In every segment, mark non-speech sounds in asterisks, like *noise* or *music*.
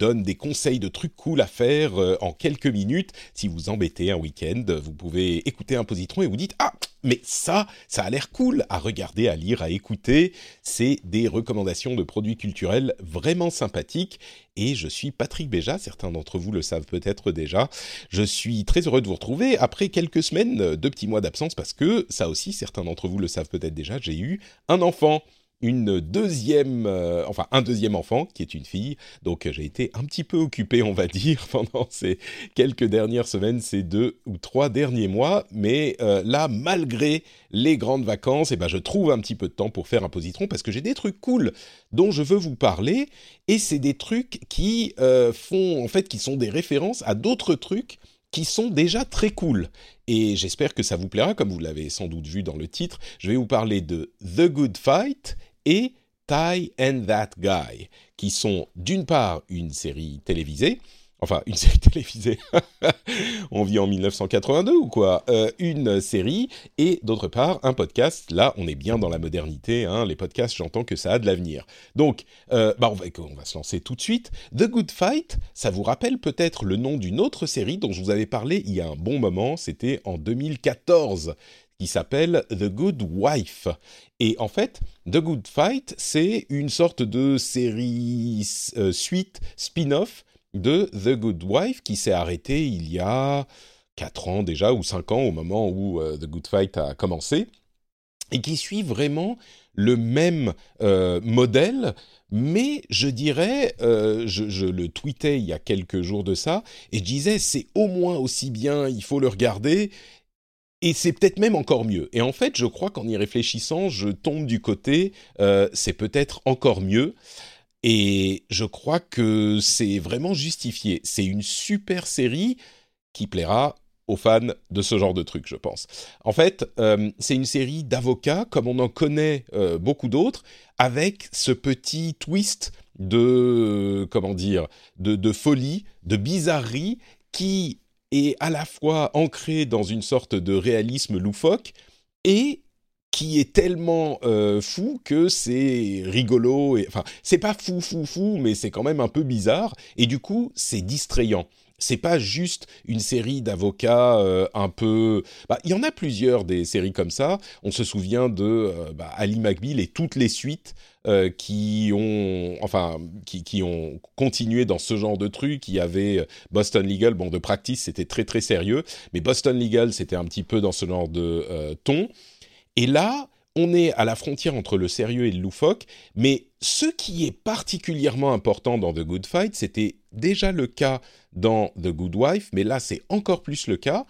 donne des conseils de trucs cool à faire euh, en quelques minutes. Si vous embêtez un week-end, vous pouvez écouter un Positron et vous dites Ah, mais ça, ça a l'air cool à regarder, à lire, à écouter. C'est des recommandations de produits culturels vraiment sympathiques. Et je suis Patrick Béja, certains d'entre vous le savent peut-être déjà. Je suis très heureux de vous retrouver après quelques semaines de petits mois d'absence parce que ça aussi, certains d'entre vous le savent peut-être déjà, j'ai eu un enfant une deuxième, euh, enfin un deuxième enfant qui est une fille. Donc j'ai été un petit peu occupé, on va dire, *laughs* pendant ces quelques dernières semaines, ces deux ou trois derniers mois. Mais euh, là, malgré les grandes vacances, eh ben, je trouve un petit peu de temps pour faire un positron parce que j'ai des trucs cool dont je veux vous parler. Et c'est des trucs qui euh, font, en fait, qui sont des références à d'autres trucs qui sont déjà très cool. Et j'espère que ça vous plaira, comme vous l'avez sans doute vu dans le titre. Je vais vous parler de The Good Fight et Ty and That Guy, qui sont d'une part une série télévisée, enfin une *laughs* série télévisée, *laughs* on vit en 1982 ou quoi, euh, une série, et d'autre part un podcast, là on est bien dans la modernité, hein, les podcasts j'entends que ça a de l'avenir. Donc euh, bah on, va, on va se lancer tout de suite. The Good Fight, ça vous rappelle peut-être le nom d'une autre série dont je vous avais parlé il y a un bon moment, c'était en 2014 qui s'appelle The Good Wife. Et en fait, The Good Fight, c'est une sorte de série euh, suite spin-off de The Good Wife qui s'est arrêtée il y a 4 ans déjà, ou 5 ans au moment où euh, The Good Fight a commencé, et qui suit vraiment le même euh, modèle, mais je dirais, je, je, le tweetais il y a quelques jours de ça, et je disais c'est au moins aussi bien, il faut le regarder, et c'est peut-être même encore mieux. Et en fait, je crois qu'en y réfléchissant, je tombe du côté, euh, c'est peut-être encore mieux. Et je crois que c'est vraiment justifié. C'est une super série qui plaira aux fans de ce genre de truc, je pense. En fait, euh, c'est une série d'avocats, comme on en connaît euh, beaucoup d'autres, avec ce petit twist de, comment dire, de, de folie, de bizarrerie, qui est à la fois ancré dans une sorte de réalisme loufoque et qui est tellement euh, fou que c'est rigolo. Et, enfin, c'est pas fou, fou, fou, mais c'est quand même un peu bizarre. Et du coup, c'est distrayant. C'est pas juste une série d'avocats euh, un peu. Bah, il y en a plusieurs des séries comme ça. On se souvient de euh, bah, Ali McBeal et toutes les suites euh, qui ont, enfin, qui, qui, ont continué dans ce genre de truc. Il y avait Boston Legal, bon, de practice, c'était très très sérieux, mais Boston Legal, c'était un petit peu dans ce genre de ton. Et là, on est à la frontière entre le sérieux et le loufoque, mais ce qui est particulièrement important dans The Good Fight, c'était déjà le cas dans The Good Wife, mais là c'est encore plus le cas,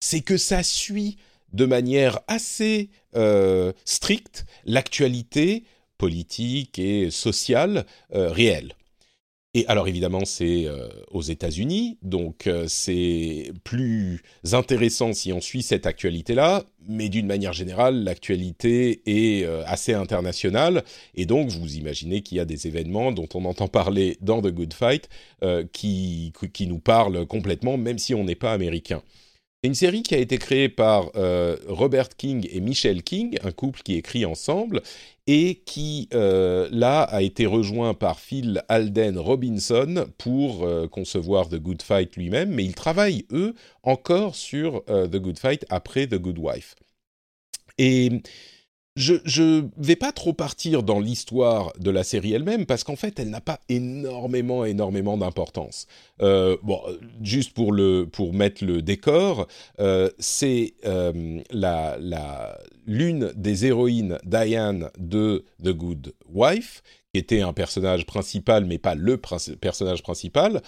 c'est que ça suit de manière assez euh, stricte l'actualité politique et sociale euh, réelle. Et alors évidemment, c'est euh, aux États-Unis, donc euh, c'est plus intéressant si on suit cette actualité-là, mais d'une manière générale, l'actualité est euh, assez internationale, et donc vous imaginez qu'il y a des événements dont on entend parler dans The Good Fight qui, qui nous parlent complètement, même si on n'est pas américain. Une série qui a été créée par euh, Robert King et Michelle King, un couple qui écrit ensemble, et qui, euh, là, a été rejoint par Phil Alden Robinson pour euh, concevoir The Good Fight lui-même, mais ils travaillent, eux, encore sur The Good Fight après The Good Wife. Et je ne vais pas trop partir dans l'histoire de la série elle-même parce qu'en fait, elle n'a pas énormément, énormément d'importance. Euh, bon, juste pour le pour mettre le décor, euh, c'est euh, la la l'une des héroïnes Diane de The Good Wife qui était un personnage principal, mais pas le personnage principal,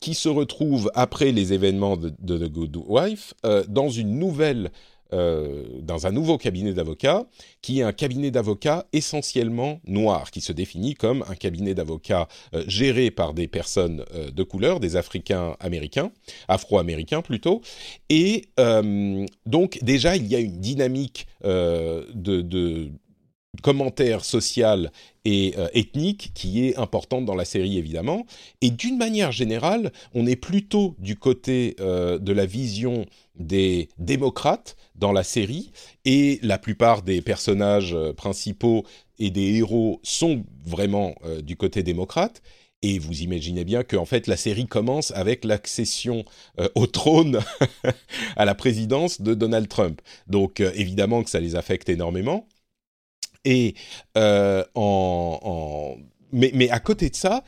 qui se retrouve après les événements de, The Good Wife dans une nouvelle, euh, dans un nouveau cabinet d'avocats, qui est un cabinet d'avocats essentiellement noir, qui se définit comme un cabinet d'avocats géré par des personnes de couleur, des Africains américains, Afro-américains plutôt, et donc déjà il y a une dynamique de commentaire social et euh, ethnique qui est importante dans la série évidemment. Et d'une manière générale, on est plutôt du côté euh, de la vision des démocrates dans la série et la plupart des personnages euh, principaux et des héros sont vraiment du côté démocrate. Et vous imaginez bien que fait la série commence avec l'accession au trône *laughs* à la présidence de Donald Trump. Donc évidemment que ça les affecte énormément. Et euh, en, Mais, à côté de ça,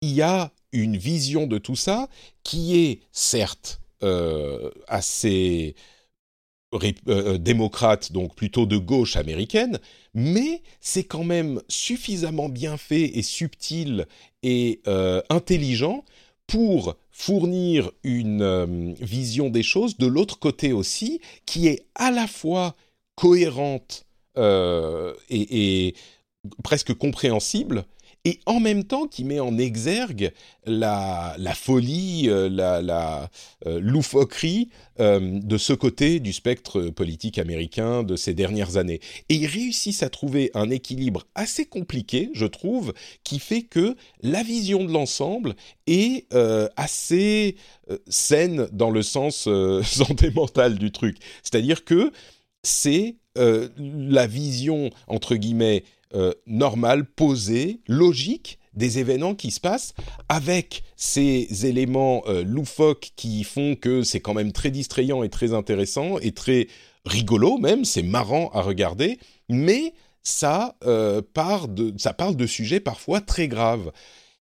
il y a une vision de tout ça qui est certes euh, assez euh, démocrate, donc plutôt de gauche américaine, mais c'est quand même suffisamment bien fait et subtil et intelligent pour fournir une vision des choses. De l'autre côté aussi, qui est à la fois cohérente euh, et, presque compréhensible, et en même temps qui met en exergue la, folie, euh, la, euh, loufoquerie de ce côté du spectre politique américain de ces dernières années. Et ils réussissent à trouver un équilibre assez compliqué, je trouve, qui fait que la vision de l'ensemble est assez saine dans le sens *laughs* santé mentale du truc. C'est-à-dire que c'est euh, la vision, entre guillemets, euh, normale, posée, logique des événements qui se passent avec ces éléments euh, loufoques qui font que c'est quand même très distrayant et très intéressant et très rigolo même, c'est marrant à regarder, mais ça, parle de sujets parfois très graves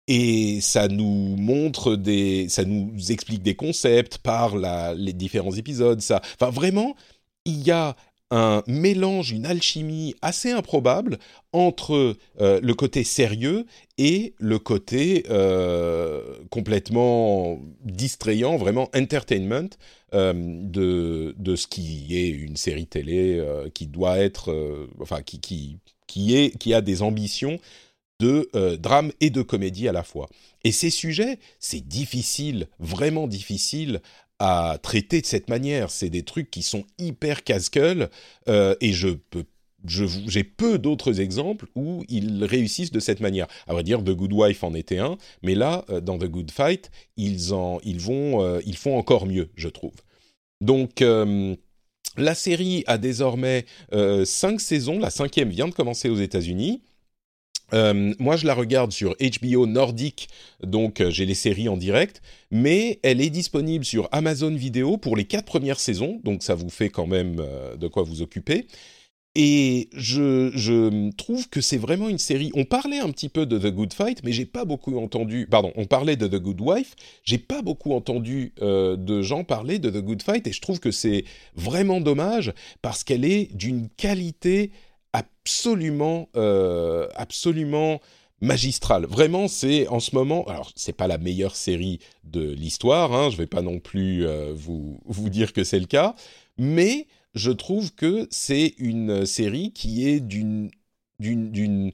et ça nous montre des, ça nous explique des concepts par les différents épisodes. Ça, enfin vraiment, il y a un mélange, une alchimie assez improbable entre euh, le côté sérieux et le côté euh, complètement distrayant, vraiment entertainment euh, de, de ce qui est une série télé qui doit être, enfin qui, qui, qui, est, qui a des ambitions de drame et de comédie à la fois. Et ces sujets, c'est difficile, vraiment difficile à traiter de cette manière. C'est des trucs qui sont hyper casse-gueule euh, et je peux j'ai peu d'autres exemples où ils réussissent de cette manière. À vrai dire, The Good Wife en était un, mais là, euh, dans The Good Fight, ils, en, ils, vont, euh, ils font encore mieux, je trouve. Donc, la série a désormais cinq saisons. La cinquième vient de commencer aux États-Unis. Euh, moi, je la regarde sur HBO Nordique, donc euh, j'ai les séries en direct, mais elle est disponible sur Amazon Vidéo pour les quatre premières saisons, donc ça vous fait quand même euh, de quoi vous occuper. Et je, je trouve que c'est vraiment une série. On parlait un petit peu de The Good Fight, mais j'ai pas beaucoup entendu. Pardon, on parlait de The Good Wife. J'ai pas beaucoup entendu de gens parler de The Good Fight, et je trouve que c'est vraiment dommage parce qu'elle est d'une qualité absolument, euh, absolument magistral. Vraiment, c'est en ce moment. Alors, c'est pas la meilleure série de l'histoire. Hein, je vais pas non plus euh, vous vous dire que c'est le cas, mais je trouve que c'est une série qui est d'une d'une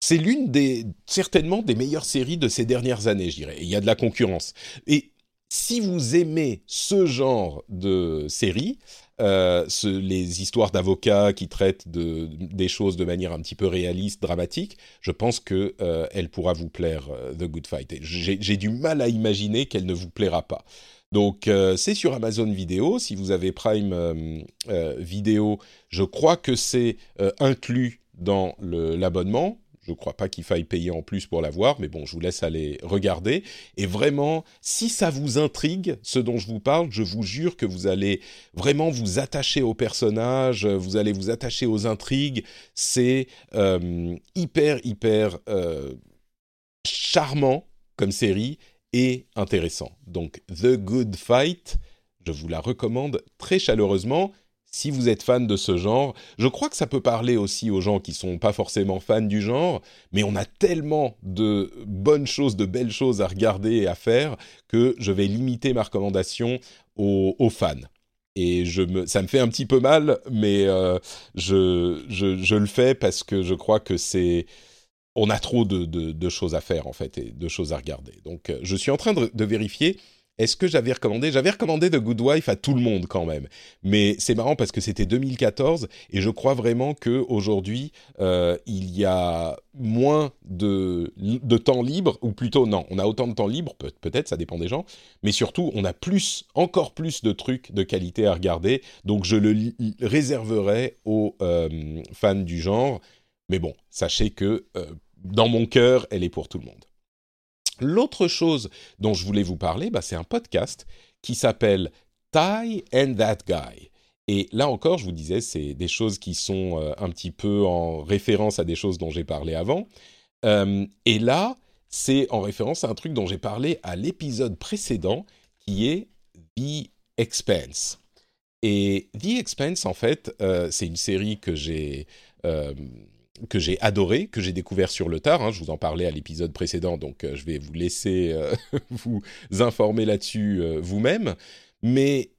c'est l'une des certainement des meilleures séries de ces dernières années, je dirais. Il y a de la concurrence. Et si vous aimez ce genre de série, euh, les histoires d'avocats qui traitent de, des choses de manière un petit peu réaliste, dramatique, je pense que euh, elle pourra vous plaire, euh, The Good Fight. J'ai du mal à imaginer qu'elle ne vous plaira pas. Donc c'est sur Amazon Vidéo. Si vous avez Prime Vidéo, je crois que c'est inclus dans l'abonnement. Je ne crois pas qu'il faille payer en plus pour la voir, mais bon, je vous laisse aller regarder. Et vraiment, si ça vous intrigue, ce dont je vous parle, je vous jure que vous allez vraiment vous attacher aux personnages, vous allez vous attacher aux intrigues. C'est euh, hyper, hyper euh, charmant comme série et intéressant. Donc, The Good Fight, je vous la recommande très chaleureusement si vous êtes fan de ce genre, je crois que ça peut parler aussi aux gens qui sont pas forcément fans du genre, mais on a tellement de bonnes choses, de belles choses à regarder et à faire que je vais limiter ma recommandation aux, fans. Et ça me fait un petit peu mal, mais euh, je, le fais parce que je crois que c'est... On a trop de, choses à faire, en fait, et de choses à regarder. Donc, euh, je suis en train de vérifier est-ce que j'avais recommandé? J'avais recommandé The Good Wife à tout le monde quand même. Mais c'est marrant parce que c'était 2014 et je crois vraiment que aujourd'hui euh, il y a moins de, de temps libre, ou plutôt non, on a autant de temps libre, peut, peut-être, ça dépend des gens, mais surtout on a plus, encore plus de trucs de qualité à regarder. Donc je le réserverai aux euh, fans du genre. Mais bon, sachez que euh, dans mon cœur, elle est pour tout le monde. L'autre chose dont je voulais vous parler, bah, c'est un podcast qui s'appelle Ty and That Guy. Et là encore, je vous disais, c'est des choses qui sont euh, un petit peu en référence à des choses dont j'ai parlé avant. Euh, et là, c'est en référence à un truc dont j'ai parlé à l'épisode précédent, qui est The Expense. Et The Expense, en fait, euh, c'est une série que j'ai que j'ai adoré, que j'ai découvert sur le tard. Hein, je vous en parlais à l'épisode précédent, donc euh, je vais vous laisser euh, *laughs* vous informer là-dessus euh, vous-même. Mais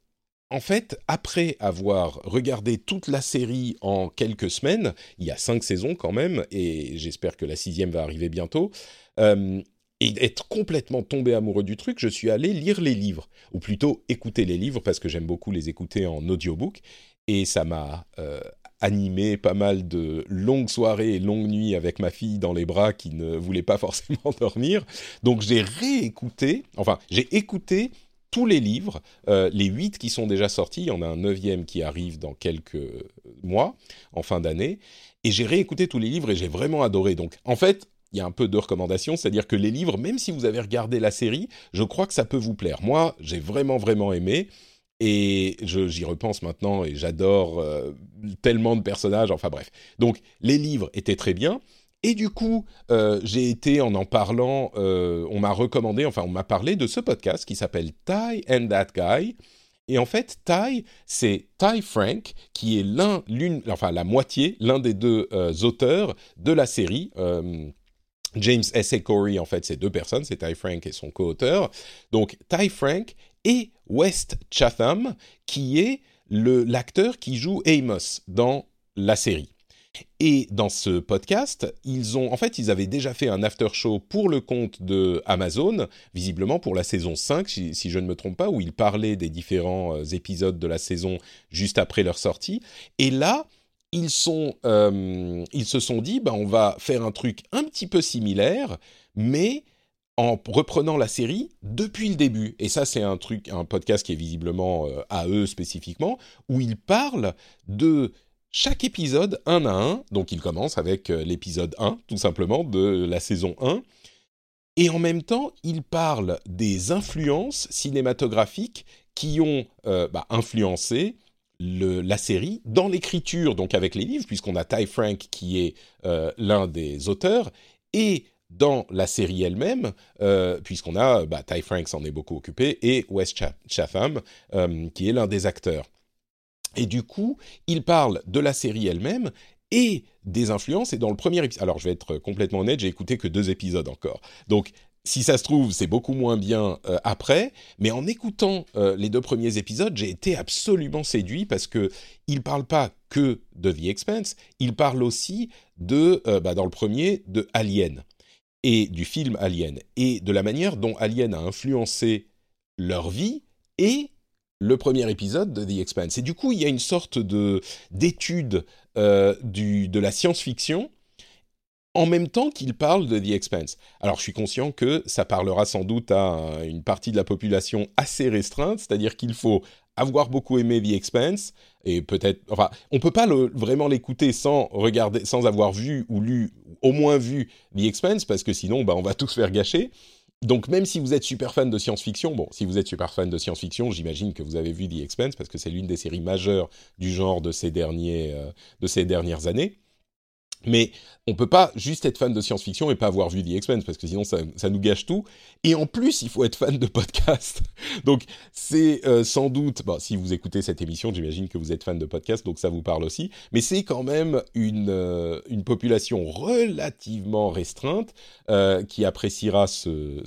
en fait, après avoir regardé toute la série en quelques semaines, il y a cinq saisons quand même, et j'espère que la sixième va arriver bientôt, et être complètement tombé amoureux du truc, je suis allé lire les livres, ou plutôt écouter les livres, parce que j'aime beaucoup les écouter en audiobook, et ça m'a animé pas mal de longues soirées et longues nuits avec ma fille dans les bras qui ne voulait pas *laughs* forcément dormir. Donc j'ai réécouté, enfin j'ai écouté tous les livres, euh, les huit qui sont déjà sortis, il y en a un neuvième qui arrive dans quelques mois, en fin d'année, et j'ai réécouté tous les livres et j'ai vraiment adoré. Donc en fait, il y a un peu de recommandations, c'est-à-dire que les livres, même si vous avez regardé la série, je crois que ça peut vous plaire. Moi, j'ai vraiment, vraiment aimé. Et j'y repense maintenant et j'adore euh, tellement de personnages, enfin bref. Donc les livres étaient très bien. Et du coup, euh, j'ai été en en parlant, euh, on m'a recommandé, enfin on m'a parlé de ce podcast qui s'appelle Ty and That Guy. Et en fait, Ty, c'est Ty Frank, qui est l'un, l'une, enfin la moitié, l'un des deux auteurs de la série. James S. A. Corey, en fait, c'est deux personnes, c'est Ty Frank et son co-auteur. Donc, Ty Frank et West Chatham, qui est l'acteur qui joue Amos dans la série. Et dans ce podcast, ils ont, en fait, ils avaient déjà fait un after show pour le compte de Amazon, visiblement pour la saison 5, si, je ne me trompe pas, où ils parlaient des différents euh, épisodes de la saison juste après leur sortie. Et là, ils, sont, euh, ils se sont dit, bah, on va faire un truc un petit peu similaire, mais en reprenant la série depuis le début. Et ça, c'est un truc, un podcast qui est visiblement euh, à eux spécifiquement, où ils parlent de chaque épisode un à un. Donc, ils commencent avec euh, l'épisode 1, tout simplement, de la saison 1. Et en même temps, ils parlent des influences cinématographiques qui ont euh, bah, influencé le, la série dans l'écriture, donc avec les livres, puisqu'on a Ty Frank qui est l'un des auteurs, et dans la série elle-même, euh, puisqu'on a bah, Ty Frank s'en est beaucoup occupé et Wes Chatham euh, qui est l'un des acteurs. Et du coup, il parle de la série elle-même et des influences. Et dans le premier épisode, alors je vais être complètement honnête, j'ai écouté que deux épisodes encore. Donc si ça se trouve, c'est beaucoup moins bien euh, après, mais en écoutant les deux premiers épisodes, j'ai été absolument séduit parce que il parle pas que de The Expanse, il parle aussi de, bah, dans le premier, de Alien et du film Alien et de la manière dont Alien a influencé leur vie et le premier épisode de The Expanse. Et du coup, il y a une sorte de d'étude euh, de la science-fiction en même temps qu'il parle de The Expanse. Alors, je suis conscient que ça parlera sans doute à une partie de la population assez restreinte, c'est-à-dire qu'il faut avoir beaucoup aimé The Expanse et peut-être, enfin, on peut pas vraiment l'écouter sans regarder, sans avoir vu ou lu, au moins vu The Expanse, parce que sinon, bah, on va tous faire gâcher. Donc même si vous êtes super fan de science-fiction, bon, si vous êtes super fan de science-fiction, j'imagine que vous avez vu The Expanse parce que c'est l'une des séries majeures du genre de ces derniers, euh, de ces dernières années. Mais on peut pas juste être fan de science-fiction et pas avoir vu The X-Men parce que sinon ça, nous gâche tout. Et en plus, il faut être fan de podcast. *laughs* donc c'est euh, sans doute, bon, si vous écoutez cette émission, j'imagine que vous êtes fan de podcast, donc ça vous parle aussi. Mais c'est quand même une euh, population relativement restreinte euh, qui appréciera ce,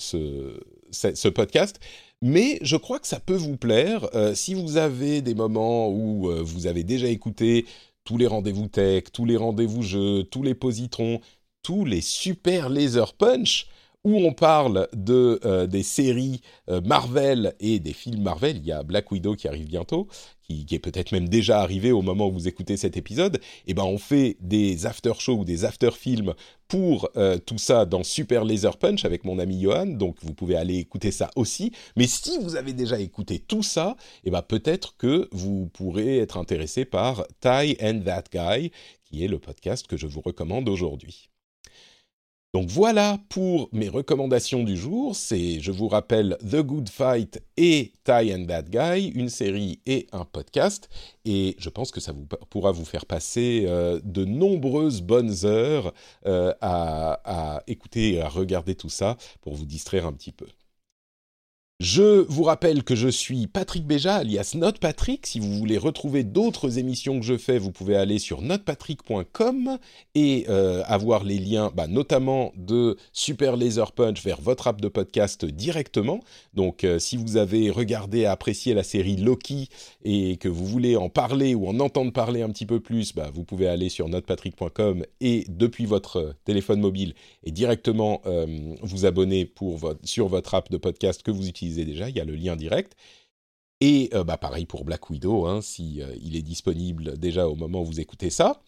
podcast mais je crois que ça peut vous plaire. Si vous avez des moments où vous avez déjà écouté tous les rendez-vous tech, tous les rendez-vous jeux, tous les positrons, tous les super laser punch, où on parle de euh, des séries euh, Marvel et des films Marvel. Il y a Black Widow qui arrive bientôt, qui, est peut-être même déjà arrivé au moment où vous écoutez cet épisode. Et eh ben on fait des after shows ou des after films pour euh, tout ça dans Super Laser Punch avec mon ami Johan. Donc vous pouvez aller écouter ça aussi. Mais si vous avez déjà écouté tout ça, et eh ben peut-être que vous pourrez être intéressé par Ty and That Guy, qui est le podcast que je vous recommande aujourd'hui. Donc voilà pour mes recommandations du jour. C'est, je vous rappelle, The Good Fight et Tie and That Guy, une série et un podcast. Et je pense que ça vous, pourra vous faire passer euh, de nombreuses bonnes heures euh, à, à écouter et à regarder tout ça pour vous distraire un petit peu. Je vous rappelle que je suis Patrick Béja, alias NotePatrick. Si vous voulez retrouver d'autres émissions que je fais, vous pouvez aller sur notepatrick.com et euh, avoir les liens, bah, notamment de Super Laser Punch vers votre app de podcast directement. Donc, euh, si vous avez regardé apprécié la série Loki et que vous voulez en parler ou en entendre parler un petit peu plus, bah, vous pouvez aller sur notepatrick.com et depuis votre téléphone mobile et directement euh, vous abonner sur votre app de podcast que vous utilisez déjà, il y a le lien direct. Et euh, bah, pareil pour Black Widow, hein, si euh, il est disponible déjà au moment où vous écoutez ça.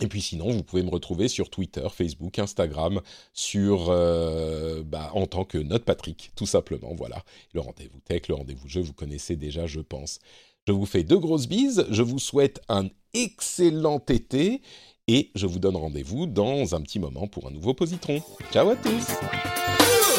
Et puis sinon, vous pouvez me retrouver sur Twitter, Facebook, Instagram, sur euh, bah, en tant que Note Patrick, tout simplement. Voilà, le rendez-vous tech, le rendez-vous jeu, vous connaissez déjà, je pense. Je vous fais deux grosses bises. Je vous souhaite un excellent été et je vous donne rendez-vous dans un petit moment pour un nouveau positron. Ciao à tous.